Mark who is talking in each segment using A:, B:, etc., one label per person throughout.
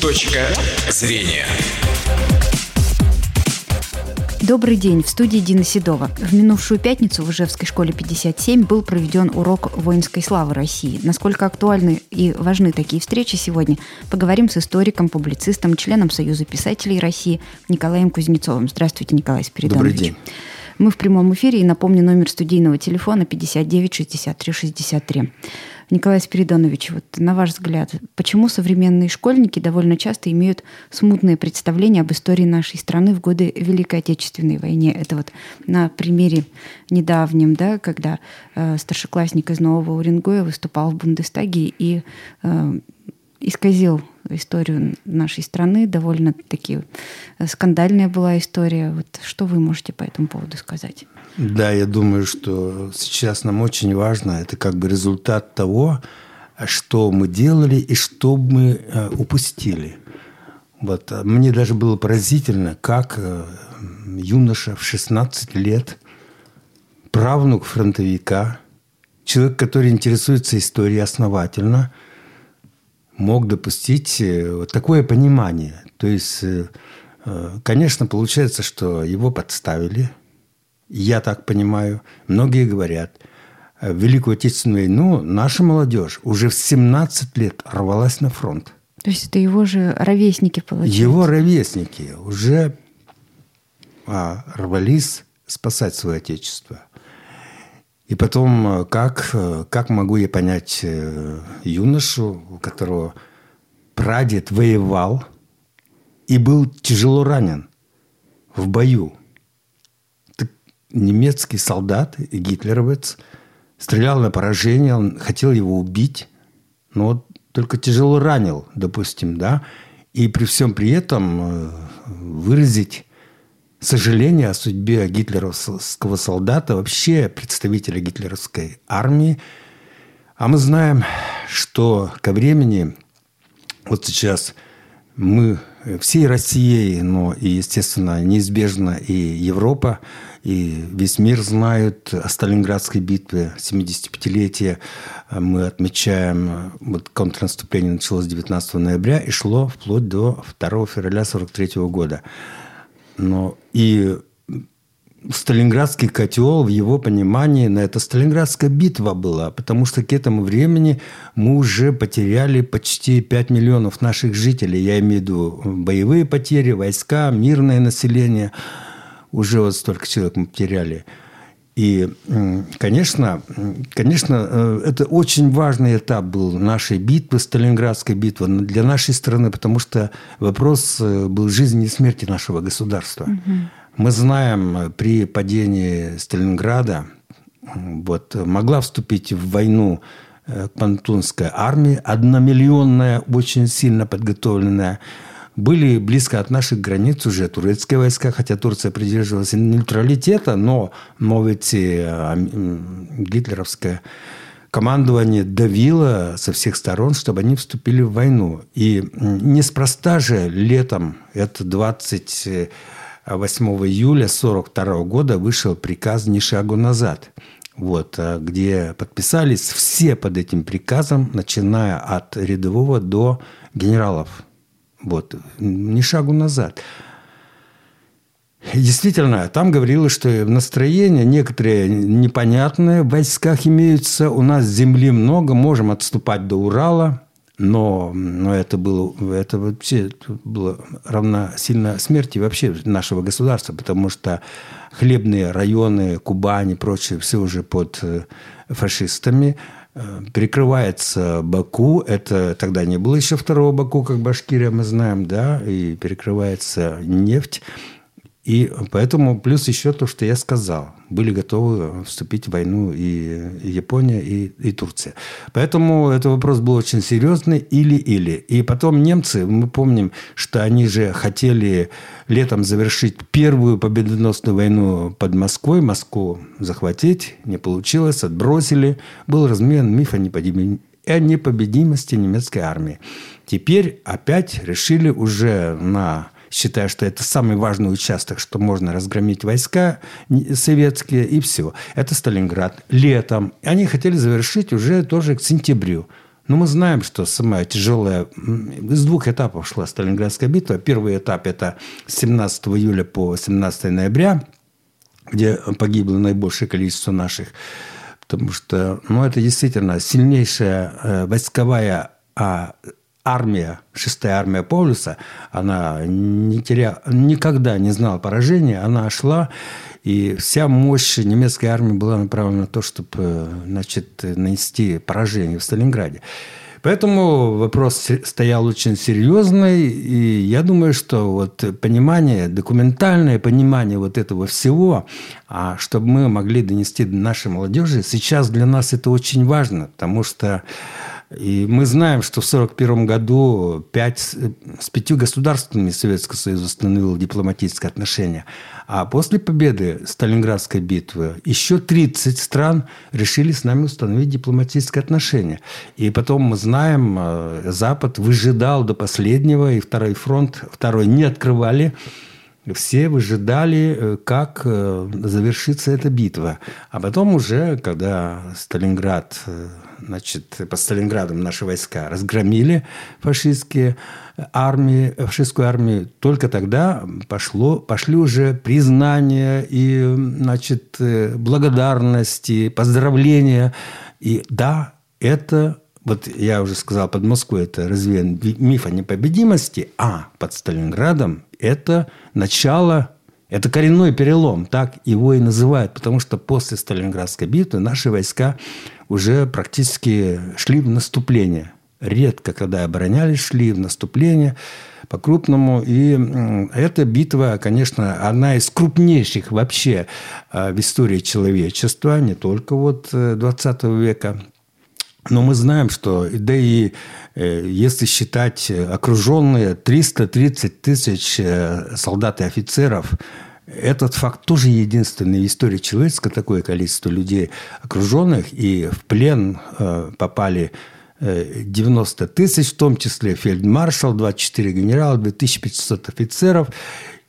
A: Точка зрения.
B: Добрый день. В студии Дина Седова. В минувшую пятницу в Ижевской школе 57 был проведен урок воинской славы России. Насколько актуальны и важны такие встречи сегодня, поговорим с историком, публицистом, членом Союза писателей России Николаем Кузнецовым. Здравствуйте, Николай Спиридонович.
C: Добрый день.
B: Мы в прямом эфире и напомню номер студийного телефона 59 63 63. Николай Спиридонович, вот на ваш взгляд, почему современные школьники довольно часто имеют смутные представления об истории нашей страны в годы Великой Отечественной войны? Это вот на примере недавнем, да, когда э, старшеклассник из Нового Уренгоя выступал в Бундестаге и э, исказил историю нашей страны. Довольно-таки скандальная была история. Вот что вы можете по этому поводу сказать?
C: Да, я думаю, что сейчас нам очень важно, это как бы результат того, что мы делали и что мы э, упустили. Вот. Мне даже было поразительно, как э, юноша в 16 лет, правнук фронтовика, человек, который интересуется историей основательно, мог допустить э, вот такое понимание. То есть, конечно, получается, что его подставили – я так понимаю, многие говорят, в Великую Отечественную войну наша молодежь уже в 17 лет рвалась на фронт.
B: То есть это его же ровесники, получается?
C: Его ровесники уже а, рвались спасать свое Отечество. И потом, как, как могу я понять э, юношу, у которого прадед воевал и был тяжело ранен в бою – немецкий солдат, гитлеровец, стрелял на поражение, он хотел его убить, но только тяжело ранил, допустим, да, и при всем при этом э, выразить сожаление о судьбе гитлеровского солдата, вообще представителя гитлеровской армии. А мы знаем, что ко времени, вот сейчас мы всей Россией, но и, естественно, неизбежно и Европа, и весь мир знают о Сталинградской битве, 75-летие. Мы отмечаем, вот контрнаступление началось 19 ноября и шло вплоть до 2 февраля 43 года. Но и Сталинградский котел, в его понимании, на это Сталинградская битва была, потому что к этому времени мы уже потеряли почти 5 миллионов наших жителей. Я имею в виду боевые потери, войска, мирное население. Уже вот столько человек мы потеряли. И, конечно, конечно, э, это очень важный этап был нашей битвы, Сталинградской битвы для нашей страны, потому что вопрос э, был жизни и смерти нашего государства. Угу. Мы знаем, э, при падении Сталинграда вот, могла вступить в войну Пантунская армия, одномиллионная, очень сильно подготовленная. Были близко от наших границ уже турецкие войска, хотя Турция придерживалась нейтралитета, но, но ведь э, гитлеровское командование давило со всех сторон, чтобы они вступили в войну. И неспроста же летом, это 20 8 июля 1942 года вышел приказ «Ни шагу назад», вот, а где подписались все под этим приказом, начиная от рядового до генералов. Вот, ни шагу назад. Действительно, там говорилось, что настроение некоторые непонятные в войсках имеются. У нас земли много, можем отступать до Урала. Но, но это было, это вообще было равносильно смерти вообще нашего государства, потому что хлебные районы, Кубани и прочее, все уже под э, фашистами. Э, перекрывается Баку, это тогда не было еще второго Баку, как Башкирия, мы знаем, да, и перекрывается нефть. И поэтому плюс еще то, что я сказал. Были готовы вступить в войну и Япония, и, и Турция. Поэтому этот вопрос был очень серьезный. Или-или. И потом немцы, мы помним, что они же хотели летом завершить первую победоносную войну под Москвой. Москву захватить. Не получилось. Отбросили. Был размен миф о непобедимости немецкой армии. Теперь опять решили уже на считая, что это самый важный участок, что можно разгромить войска советские, и все. Это Сталинград. Летом. Они хотели завершить уже тоже к сентябрю. Но мы знаем, что самая тяжелая... Из двух этапов шла Сталинградская битва. Первый этап – это с 17 июля по 17 ноября, где погибло наибольшее количество наших. Потому что ну, это действительно сильнейшая э, войсковая а, армия, шестая армия Паулюса, она не теря... никогда не знала поражения, она шла, и вся мощь немецкой армии была направлена на то, чтобы значит, нанести поражение в Сталинграде. Поэтому вопрос стоял очень серьезный, и я думаю, что вот понимание, документальное понимание вот этого всего, а чтобы мы могли донести до нашей молодежи, сейчас для нас это очень важно, потому что и мы знаем, что в 1941 году пять, с пятью государствами Советского Союза установил дипломатические отношения. А после победы Сталинградской битвы еще 30 стран решили с нами установить дипломатические отношения. И потом мы знаем, э, Запад выжидал до последнего, и второй фронт, второй не открывали все выжидали, э, как э, завершится эта битва. А потом уже, когда Сталинград, э, значит, по Сталинградам наши войска разгромили фашистские армии, фашистскую армию, только тогда пошло, пошли уже признания и, значит, благодарности, поздравления. И да, это вот я уже сказал, под Москвой это развеян миф о непобедимости, а под Сталинградом это начало, это коренной перелом, так его и называют, потому что после Сталинградской битвы наши войска уже практически шли в наступление. Редко, когда оборонялись, шли в наступление по-крупному. И эта битва, конечно, одна из крупнейших вообще а, в истории человечества, не только вот 20 э, века. Но мы знаем, что, да и э, если считать окруженные 330 тысяч э, солдат и офицеров, этот факт тоже единственный в истории человечества, такое количество людей окруженных, и в плен э, попали 90 тысяч, в том числе фельдмаршал, 24 генерала, 2500 офицеров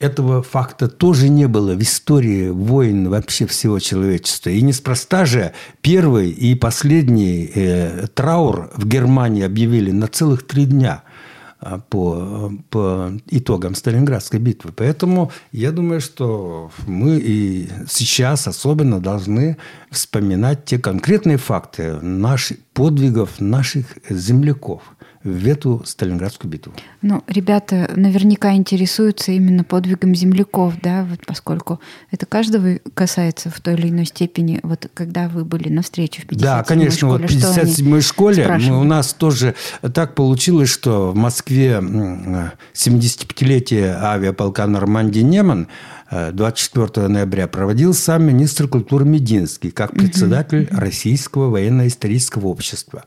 C: этого факта тоже не было в истории войн вообще всего человечества. И неспроста же первый и последний э, траур в Германии объявили на целых три дня а, по, по итогам Сталинградской битвы. Поэтому я думаю, что мы и сейчас особенно должны вспоминать те конкретные факты наших подвигов наших земляков – в эту Сталинградскую битву.
B: Ну, ребята наверняка интересуются именно подвигом земляков, да, вот поскольку это каждого касается в той или иной степени. Вот когда вы были на встрече в 57-й
C: Да, конечно,
B: школе,
C: вот в 57-й школе мы, у нас тоже так получилось, что в Москве 75-летие авиаполка Нормандии Неман 24 ноября проводил сам министр культуры Мединский как председатель угу. Российского военно-исторического общества.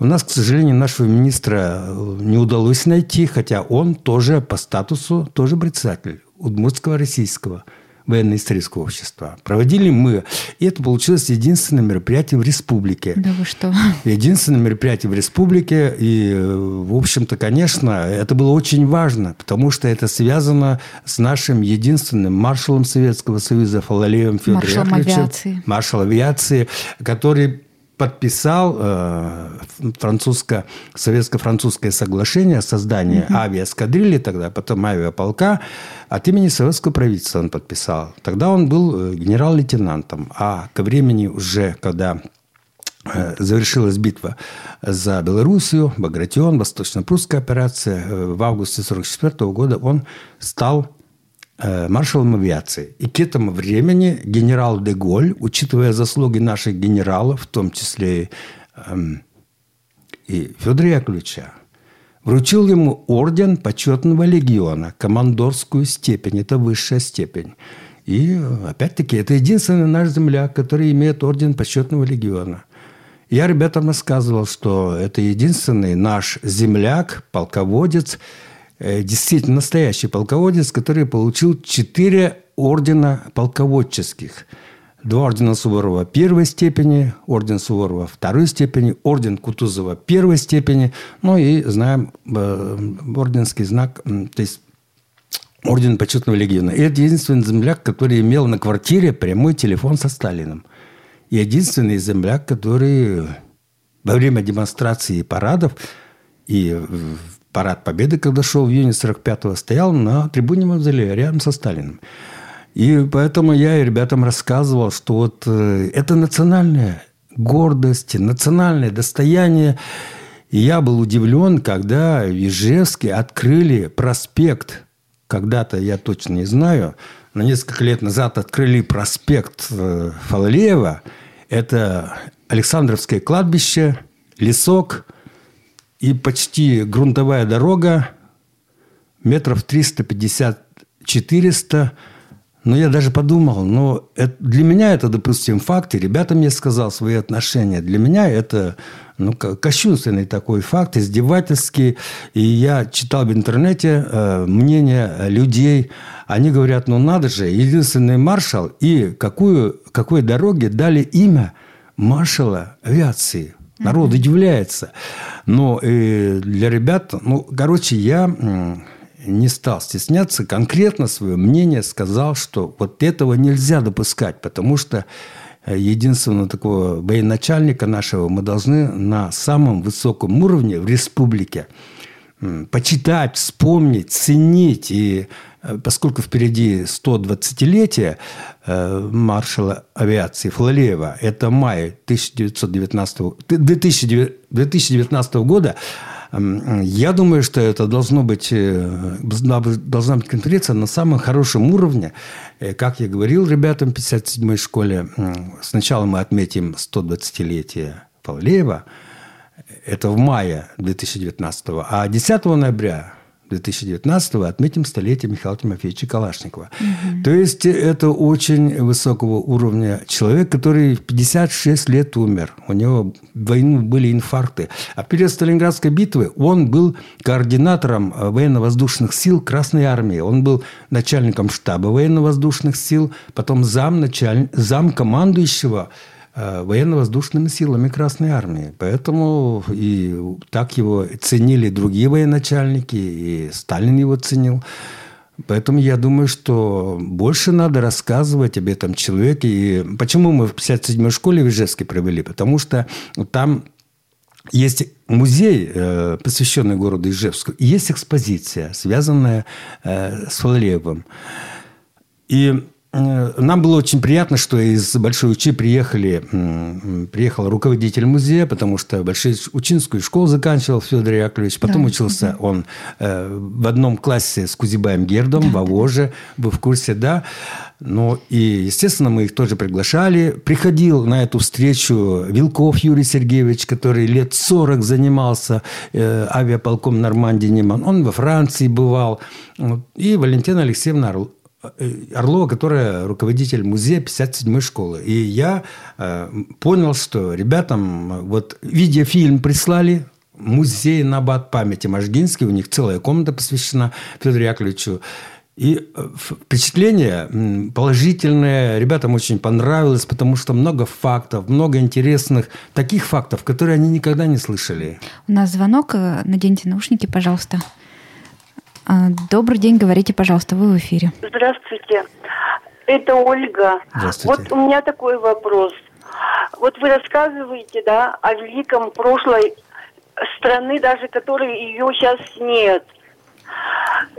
C: У нас, к сожалению, нашего министра э, не удалось найти, хотя он тоже по статусу тоже председатель Удмуртского российского военно-исторического общества. Проводили мы. И это получилось единственное мероприятие в республике.
B: Да вы что?
C: Единственное мероприятие в республике. И, э, в общем-то, конечно, это было очень важно, потому что это связано с нашим единственным маршалом Советского Союза Фалалеем Федором
B: Маршалом авиации.
C: Маршал авиации, который подписал э, французско, советско-французское соглашение о создании угу. авиаэскадрильи тогда, потом авиаполка. От имени советского правительства он подписал. Тогда он был э, генерал-лейтенантом. А ко времени уже, когда э, завершилась битва за Белоруссию, Багратион, Восточно-Прусская операция, э, в августе 1944 года он стал маршалом авиации. И к этому времени генерал де Голь, учитывая заслуги наших генералов, в том числе эм, и Федора Яковлевича, вручил ему орден почетного легиона, командорскую степень, это высшая степень. И, опять-таки, это единственный наш земляк, который имеет орден почетного легиона. Я ребятам рассказывал, что это единственный наш земляк, полководец, Э, действительно настоящий полководец, который получил четыре ордена полководческих. Два ордена Суворова первой степени, орден Суворова второй степени, орден Кутузова первой степени, ну и знаем э, орденский знак, то есть орден почетного легиона. И это единственный земляк, который имел на квартире прямой телефон со Сталиным. И единственный земляк, который во время демонстрации и парадов, и парад Победы, когда шел в июне 45-го, стоял на трибуне Мавзолея рядом со Сталиным. И поэтому я и ребятам рассказывал, что вот э, это национальная гордость, национальное достояние. И я был удивлен, когда в Ижевске открыли проспект. Когда-то, я точно не знаю, на несколько лет назад открыли проспект э, Фалалеева. Это Александровское кладбище, лесок и почти грунтовая дорога, метров 350-400 но я даже подумал, ну, это, для меня это, допустим, факт, и ребята мне сказал свои отношения. Для меня это ну, кощунственный такой факт, издевательский. И я читал в интернете э, мнение людей. Они говорят, ну надо же, единственный маршал, и какую, какой дороге дали имя маршала авиации. Народ удивляется. Но и для ребят, ну, короче, я не стал стесняться, конкретно свое мнение сказал, что вот этого нельзя допускать, потому что э, единственного такого военачальника нашего мы должны на самом высоком уровне в республике почитать, вспомнить, ценить. И э, поскольку впереди 120-летие э, маршала авиации Флалеева, это май 1919, 2019 года, я думаю, что это должно быть, э, должна быть конференция на самом хорошем уровне. Как я говорил ребятам в 57-й школе, сначала мы отметим 120-летие Павлеева, это в мае 2019 а 10 ноября 2019 отметим столетие Михаила Тимофеевича Калашникова. Угу. То есть это очень высокого уровня человек, который в 56 лет умер. У него войну были инфаркты. А в период Сталинградской битвы он был координатором военно-воздушных сил Красной Армии. Он был начальником штаба военно-воздушных сил, потом зам, началь... зам командующего Э, военно-воздушными силами Красной Армии. Поэтому и так его ценили другие военачальники, и Сталин его ценил. Поэтому я думаю, что больше надо рассказывать об этом человеке. И почему мы в 57-й школе в Ижевске провели? Потому что там есть музей, э, посвященный городу Ижевску, и есть экспозиция, связанная э, с Фалалеевым. И Э, нам было очень приятно, что из Большой Учи приехали, приехал руководитель музея, потому что Большую Учинскую школу заканчивал Федор Яковлевич. Потом да. учился он э, в одном классе с Кузибаем Гердом, да. в Авоже, вы в курсе, да. Ну, и, естественно, мы их тоже приглашали. Приходил на эту встречу Вилков Юрий Сергеевич, который лет 40 занимался э, авиаполком Нормандии Неман. Он во Франции бывал. И Валентина Алексеевна Э, Орлова, которая руководитель музея 57-й школы. И я э, понял, что ребятам вот видеофильм прислали, музей Набат памяти Можгинский, у них целая комната посвящена Федору Яковлевичу. И э, впечатление положительное, ребятам очень понравилось, потому что много фактов, много интересных, таких фактов, которые они никогда не слышали.
B: У нас звонок, э, наденьте наушники, пожалуйста. А, добрый день, говорите, пожалуйста, вы в эфире.
D: Здравствуйте. Это Ольга.
C: Здравствуйте.
D: Вот у меня такой вопрос. Вот вы рассказываете, да, о великом прошлой страны, даже которой ее сейчас нет.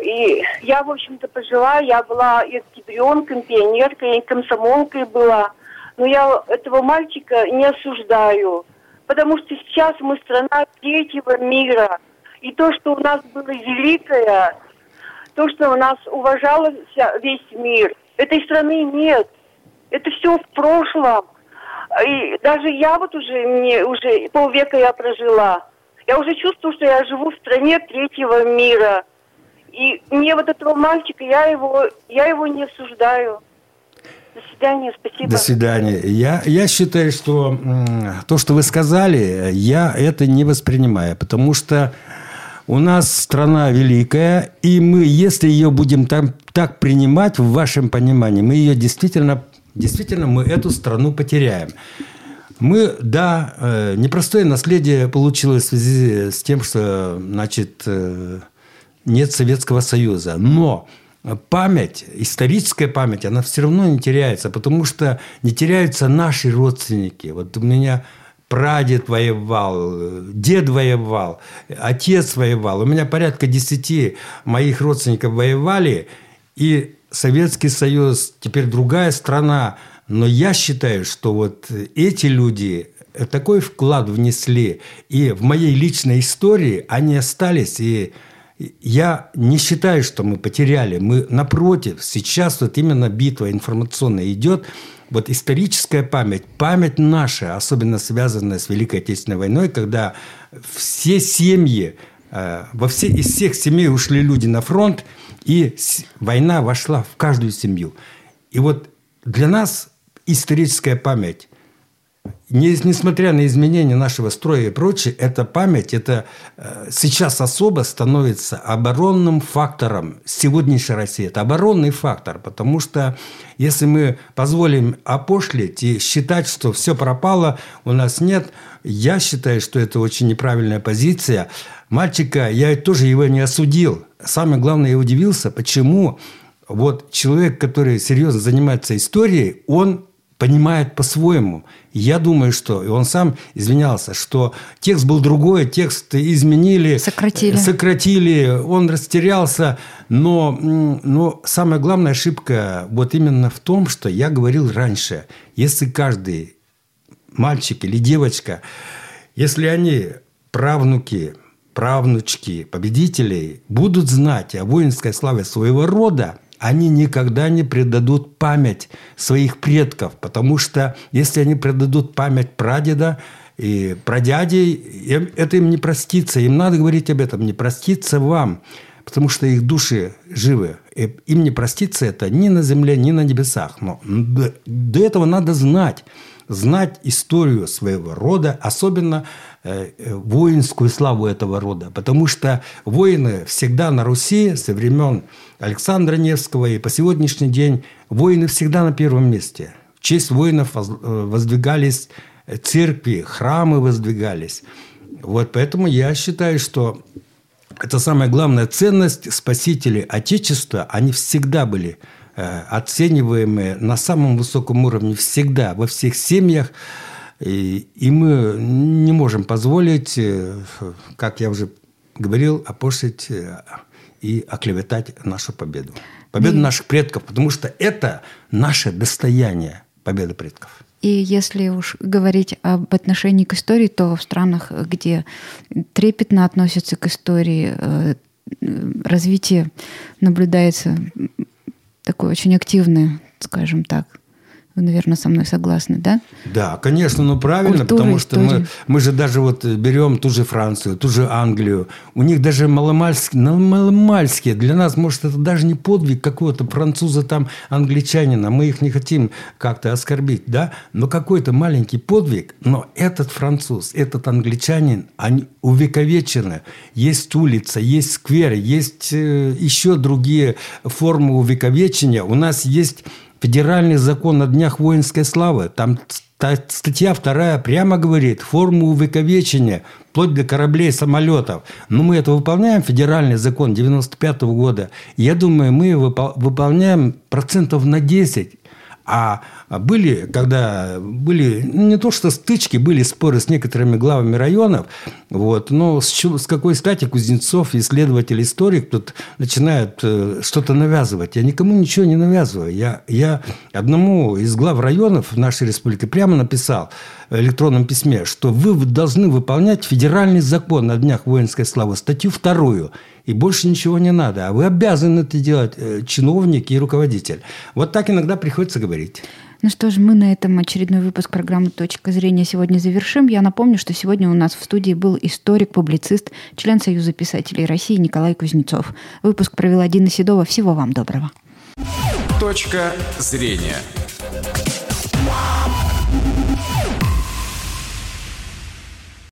D: И я, в общем-то, пожила, я была и октябренкой, пионеркой, и комсомолкой была. Но я этого мальчика не осуждаю, потому что сейчас мы страна третьего мира – и то, что у нас было великое, то, что у нас уважался весь мир, этой страны нет. Это все в прошлом. И даже я вот уже, мне уже полвека я прожила. Я уже чувствую, что я живу в стране третьего мира. И мне вот этого мальчика, я его, я его не осуждаю. До свидания, спасибо.
C: До свидания. Я, я считаю, что то, что вы сказали, я это не воспринимаю, потому что у нас страна великая, и мы, если ее будем там, так принимать, в вашем понимании, мы ее действительно, действительно мы эту страну потеряем. Мы, да, э, непростое наследие получилось в связи с тем, что, значит, э, нет Советского Союза. Но память, историческая память, она все равно не теряется, потому что не теряются наши родственники. Вот у меня прадед воевал, дед воевал, отец воевал. У меня порядка десяти моих родственников воевали, и Советский Союз, теперь другая страна. Но я считаю, что вот эти люди такой вклад внесли, и в моей личной истории они остались, и я не считаю, что мы потеряли. Мы, напротив, сейчас вот именно битва информационная идет. Вот историческая память, память наша, особенно связанная с Великой Отечественной войной, когда все семьи, э, во все, из всех семей ушли люди на фронт, и война вошла в каждую семью. И вот для нас историческая память не, несмотря на изменения нашего строя и прочее, эта память, это э, сейчас особо становится оборонным фактором сегодняшней России. Это оборонный фактор, потому что если мы позволим опошлить и считать, что все пропало, у нас нет, я считаю, что это очень неправильная позиция. Мальчика, я тоже его не осудил. Самое главное, я удивился, почему вот человек, который серьезно занимается историей, он понимает по-своему. Я думаю, что, и он сам извинялся, что текст был другой, текст изменили.
B: Сократили.
C: Сократили, он растерялся. Но, но самая главная ошибка вот именно в том, что я говорил раньше. Если каждый мальчик или девочка, если они правнуки, правнучки победителей будут знать о воинской славе своего рода, они никогда не предадут память своих предков, потому что если они предадут память прадеда и прадядей, это им не простится. Им надо говорить об этом, не простится вам, потому что их души живы. И им не простится это ни на земле, ни на небесах. Но до этого надо знать знать историю своего рода, особенно э, э, воинскую славу этого рода. Потому что воины всегда на Руси со времен Александра Невского и по сегодняшний день воины всегда на первом месте. В честь воинов э, воздвигались церкви, храмы воздвигались. Вот поэтому я считаю, что это самая главная ценность спасители Отечества, они всегда были оцениваемые на самом высоком уровне всегда, во всех семьях. И, и мы не можем позволить, э, как я уже говорил, опошлить э, и оклеветать нашу победу. Победу и... наших предков, потому что это наше достояние, победа предков.
B: И если уж говорить об отношении к истории, то в странах, где трепетно относятся к истории, развитие наблюдается такое очень активное, скажем так. Вы, наверное, со мной согласны, да?
C: Да, конечно, ну правильно, Культура, потому что мы, мы же даже вот берем ту же Францию, ту же Англию. У них даже маломальские, маломальские. Для нас, может, это даже не подвиг какого-то француза там, англичанина. Мы их не хотим как-то оскорбить, да? Но какой-то маленький подвиг. Но этот француз, этот англичанин, они увековечены. Есть улица, есть сквер, есть э, еще другие формы увековечения. У нас есть федеральный закон о днях воинской славы. Там статья вторая прямо говорит, форму увековечения, вплоть до кораблей, самолетов. Но мы это выполняем, федеральный закон 95 -го года. Я думаю, мы выполняем процентов на 10. А были, когда были ну, не то что стычки, были споры с некоторыми главами районов, вот, но с, с какой стати Кузнецов, исследователь, историк, тут начинают э, что-то навязывать. Я никому ничего не навязываю. Я, я одному из глав районов нашей республике прямо написал в электронном письме, что вы должны выполнять федеральный закон о днях воинской славы, статью вторую, и больше ничего не надо. А вы обязаны это делать, э, чиновник и руководитель. Вот так иногда приходится говорить.
B: Ну что ж, мы на этом очередной выпуск программы «Точка зрения» сегодня завершим. Я напомню, что сегодня у нас в студии был историк, публицист, член Союза писателей России Николай Кузнецов. Выпуск провела Дина Седова. Всего вам доброго.
A: «Точка зрения»